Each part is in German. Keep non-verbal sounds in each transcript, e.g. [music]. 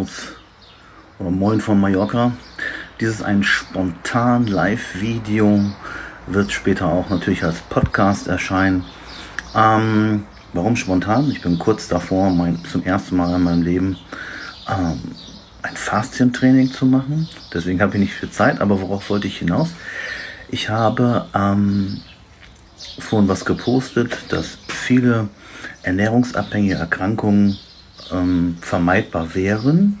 aus oder Moin von Mallorca. Dies ist ein spontan Live-Video, wird später auch natürlich als Podcast erscheinen. Ähm, warum spontan? Ich bin kurz davor, mein, zum ersten Mal in meinem Leben ähm, ein Faszientraining zu machen. Deswegen habe ich nicht viel Zeit, aber worauf wollte ich hinaus? Ich habe ähm, vorhin was gepostet, dass viele ernährungsabhängige Erkrankungen ähm, vermeidbar wären,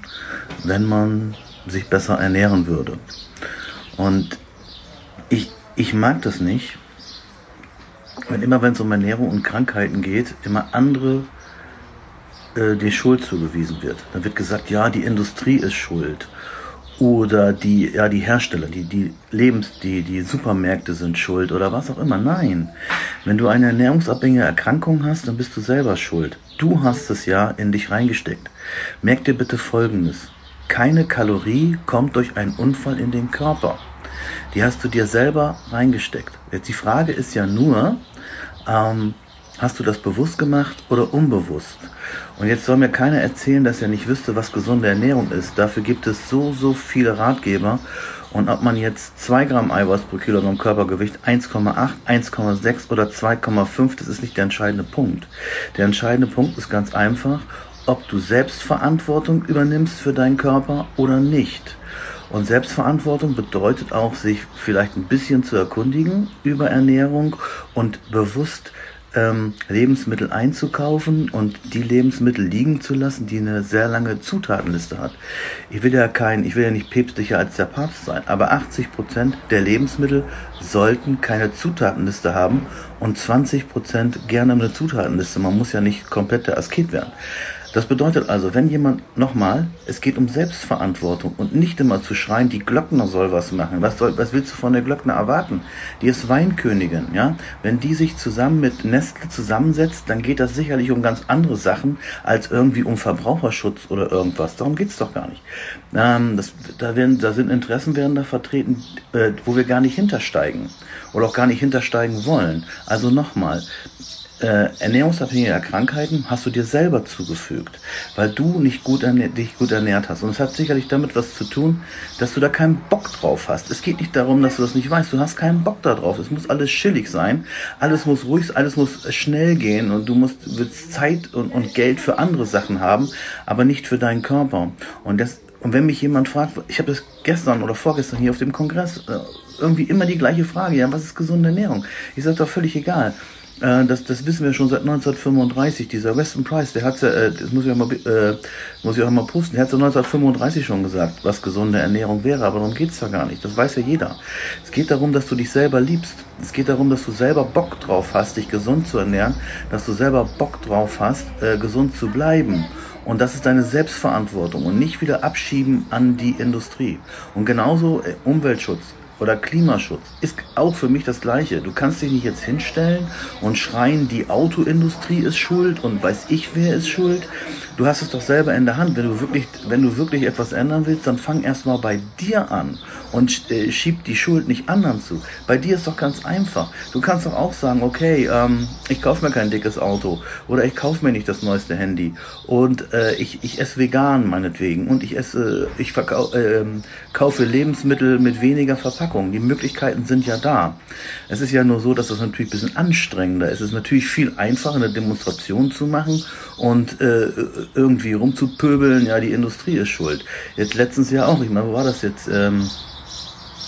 wenn man sich besser ernähren würde. Und ich, ich mag das nicht, wenn immer, wenn es um Ernährung und Krankheiten geht, immer andere äh, die Schuld zugewiesen wird. Dann wird gesagt, ja, die Industrie ist schuld. Oder die, ja, die Hersteller, die, die Lebens, die, die Supermärkte sind schuld oder was auch immer. Nein. Wenn du eine ernährungsabhängige Erkrankung hast, dann bist du selber schuld. Du hast es ja in dich reingesteckt. Merk dir bitte Folgendes. Keine Kalorie kommt durch einen Unfall in den Körper. Die hast du dir selber reingesteckt. Jetzt die Frage ist ja nur, ähm, Hast du das bewusst gemacht oder unbewusst? Und jetzt soll mir keiner erzählen, dass er nicht wüsste, was gesunde Ernährung ist. Dafür gibt es so, so viele Ratgeber. Und ob man jetzt 2 Gramm Eiweiß pro Kilogramm Körpergewicht, 1,8, 1,6 oder 2,5, das ist nicht der entscheidende Punkt. Der entscheidende Punkt ist ganz einfach, ob du Selbstverantwortung übernimmst für deinen Körper oder nicht. Und Selbstverantwortung bedeutet auch, sich vielleicht ein bisschen zu erkundigen über Ernährung und bewusst ähm, Lebensmittel einzukaufen und die Lebensmittel liegen zu lassen, die eine sehr lange Zutatenliste hat. Ich will ja kein, ich will ja nicht päpstlicher als der Papst sein, aber 80 Prozent der Lebensmittel sollten keine Zutatenliste haben und 20 Prozent gerne eine Zutatenliste. Man muss ja nicht komplett der Asket werden. Das bedeutet also, wenn jemand, nochmal, es geht um Selbstverantwortung und nicht immer zu schreien, die Glockner soll was machen. Was, soll, was willst du von der Glockner erwarten? Die ist Weinkönigin, ja. Wenn die sich zusammen mit Nestle zusammensetzt, dann geht das sicherlich um ganz andere Sachen als irgendwie um Verbraucherschutz oder irgendwas. Darum geht's doch gar nicht. Ähm, das, da, werden, da sind Interessen werden da vertreten, äh, wo wir gar nicht hintersteigen oder auch gar nicht hintersteigen wollen. Also nochmal, äh, ernährungsabhängige Krankheiten hast du dir selber zugefügt, weil du nicht gut dich gut ernährt hast. Und es hat sicherlich damit was zu tun, dass du da keinen Bock drauf hast. Es geht nicht darum, dass du das nicht weißt. Du hast keinen Bock da drauf. Es muss alles chillig sein. Alles muss ruhig, alles muss schnell gehen und du musst willst Zeit und, und Geld für andere Sachen haben, aber nicht für deinen Körper. Und das, und wenn mich jemand fragt, ich habe das gestern oder vorgestern hier auf dem Kongress äh, irgendwie immer die gleiche Frage, ja, was ist gesunde Ernährung? Ich sage doch völlig egal. Äh, das, das wissen wir schon seit 1935. Dieser Weston Price, der hat äh, das muss ich auch mal, äh, muss ich auch mal posten, der hat so 1935 schon gesagt, was gesunde Ernährung wäre, aber darum geht's ja gar nicht. Das weiß ja jeder. Es geht darum, dass du dich selber liebst. Es geht darum, dass du selber Bock drauf hast, dich gesund zu ernähren, dass du selber Bock drauf hast, äh, gesund zu bleiben. Und das ist deine Selbstverantwortung und nicht wieder abschieben an die Industrie. Und genauso äh, Umweltschutz oder Klimaschutz ist auch für mich das Gleiche. Du kannst dich nicht jetzt hinstellen und schreien, die Autoindustrie ist schuld und weiß ich, wer ist schuld. Du hast es doch selber in der Hand. Wenn du wirklich, wenn du wirklich etwas ändern willst, dann fang erstmal bei dir an und äh, schieb die Schuld nicht anderen zu. Bei dir ist doch ganz einfach. Du kannst doch auch sagen, okay, ähm, ich kaufe mir kein dickes Auto oder ich kaufe mir nicht das neueste Handy und äh, ich, ich esse vegan meinetwegen und ich esse, ich verkau äh, kaufe Lebensmittel mit weniger Verpackung. Die Möglichkeiten sind ja da. Es ist ja nur so, dass das natürlich ein bisschen anstrengender ist. Es ist natürlich viel einfacher, eine Demonstration zu machen und äh, irgendwie rumzupöbeln, ja, die Industrie ist schuld. Jetzt letztens ja auch, ich meine, wo war das jetzt? Ähm,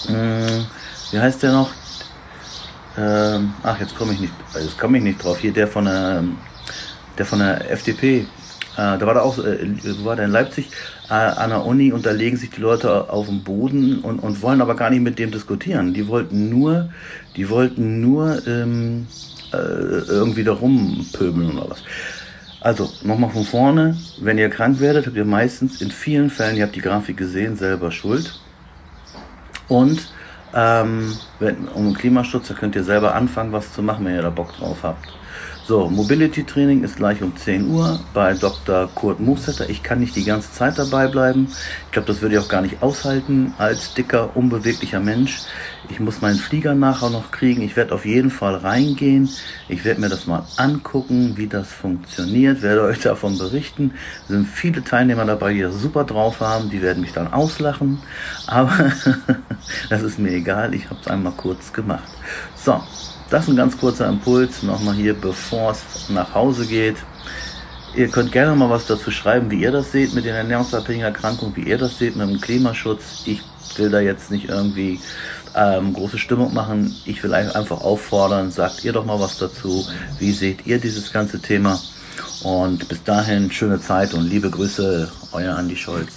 äh, wie heißt der noch? Ähm, ach, jetzt komme ich nicht, jetzt komme ich nicht drauf. Hier der von der, der von der FDP. Äh, da war da auch, äh, war der in Leipzig äh, an der Uni und da legen sich die Leute auf den Boden und, und wollen aber gar nicht mit dem diskutieren. Die wollten nur, die wollten nur ähm, äh, irgendwie da rumpöbeln oder was. Also, nochmal von vorne, wenn ihr krank werdet, habt ihr meistens in vielen Fällen, ihr habt die Grafik gesehen, selber Schuld. Und ähm, wenn, um Klimaschutz, da könnt ihr selber anfangen, was zu machen, wenn ihr da Bock drauf habt. So, Mobility Training ist gleich um 10 Uhr bei Dr. Kurt Moossetter. Ich kann nicht die ganze Zeit dabei bleiben. Ich glaube, das würde ich auch gar nicht aushalten als dicker, unbeweglicher Mensch. Ich muss meinen Flieger nachher noch kriegen. Ich werde auf jeden Fall reingehen. Ich werde mir das mal angucken, wie das funktioniert. Werde euch davon berichten. Es sind viele Teilnehmer dabei, die das super drauf haben. Die werden mich dann auslachen. Aber [laughs] das ist mir egal. Ich habe es einmal kurz gemacht. So, das ist ein ganz kurzer Impuls. Nochmal hier, bevor es nach Hause geht. Ihr könnt gerne mal was dazu schreiben, wie ihr das seht mit den ernährungsabhängigen Erkrankungen, wie ihr das seht mit dem Klimaschutz. Ich will da jetzt nicht irgendwie ähm, große Stimmung machen. Ich will einfach auffordern, sagt ihr doch mal was dazu. Wie seht ihr dieses ganze Thema? Und bis dahin schöne Zeit und liebe Grüße, euer Andi Scholz.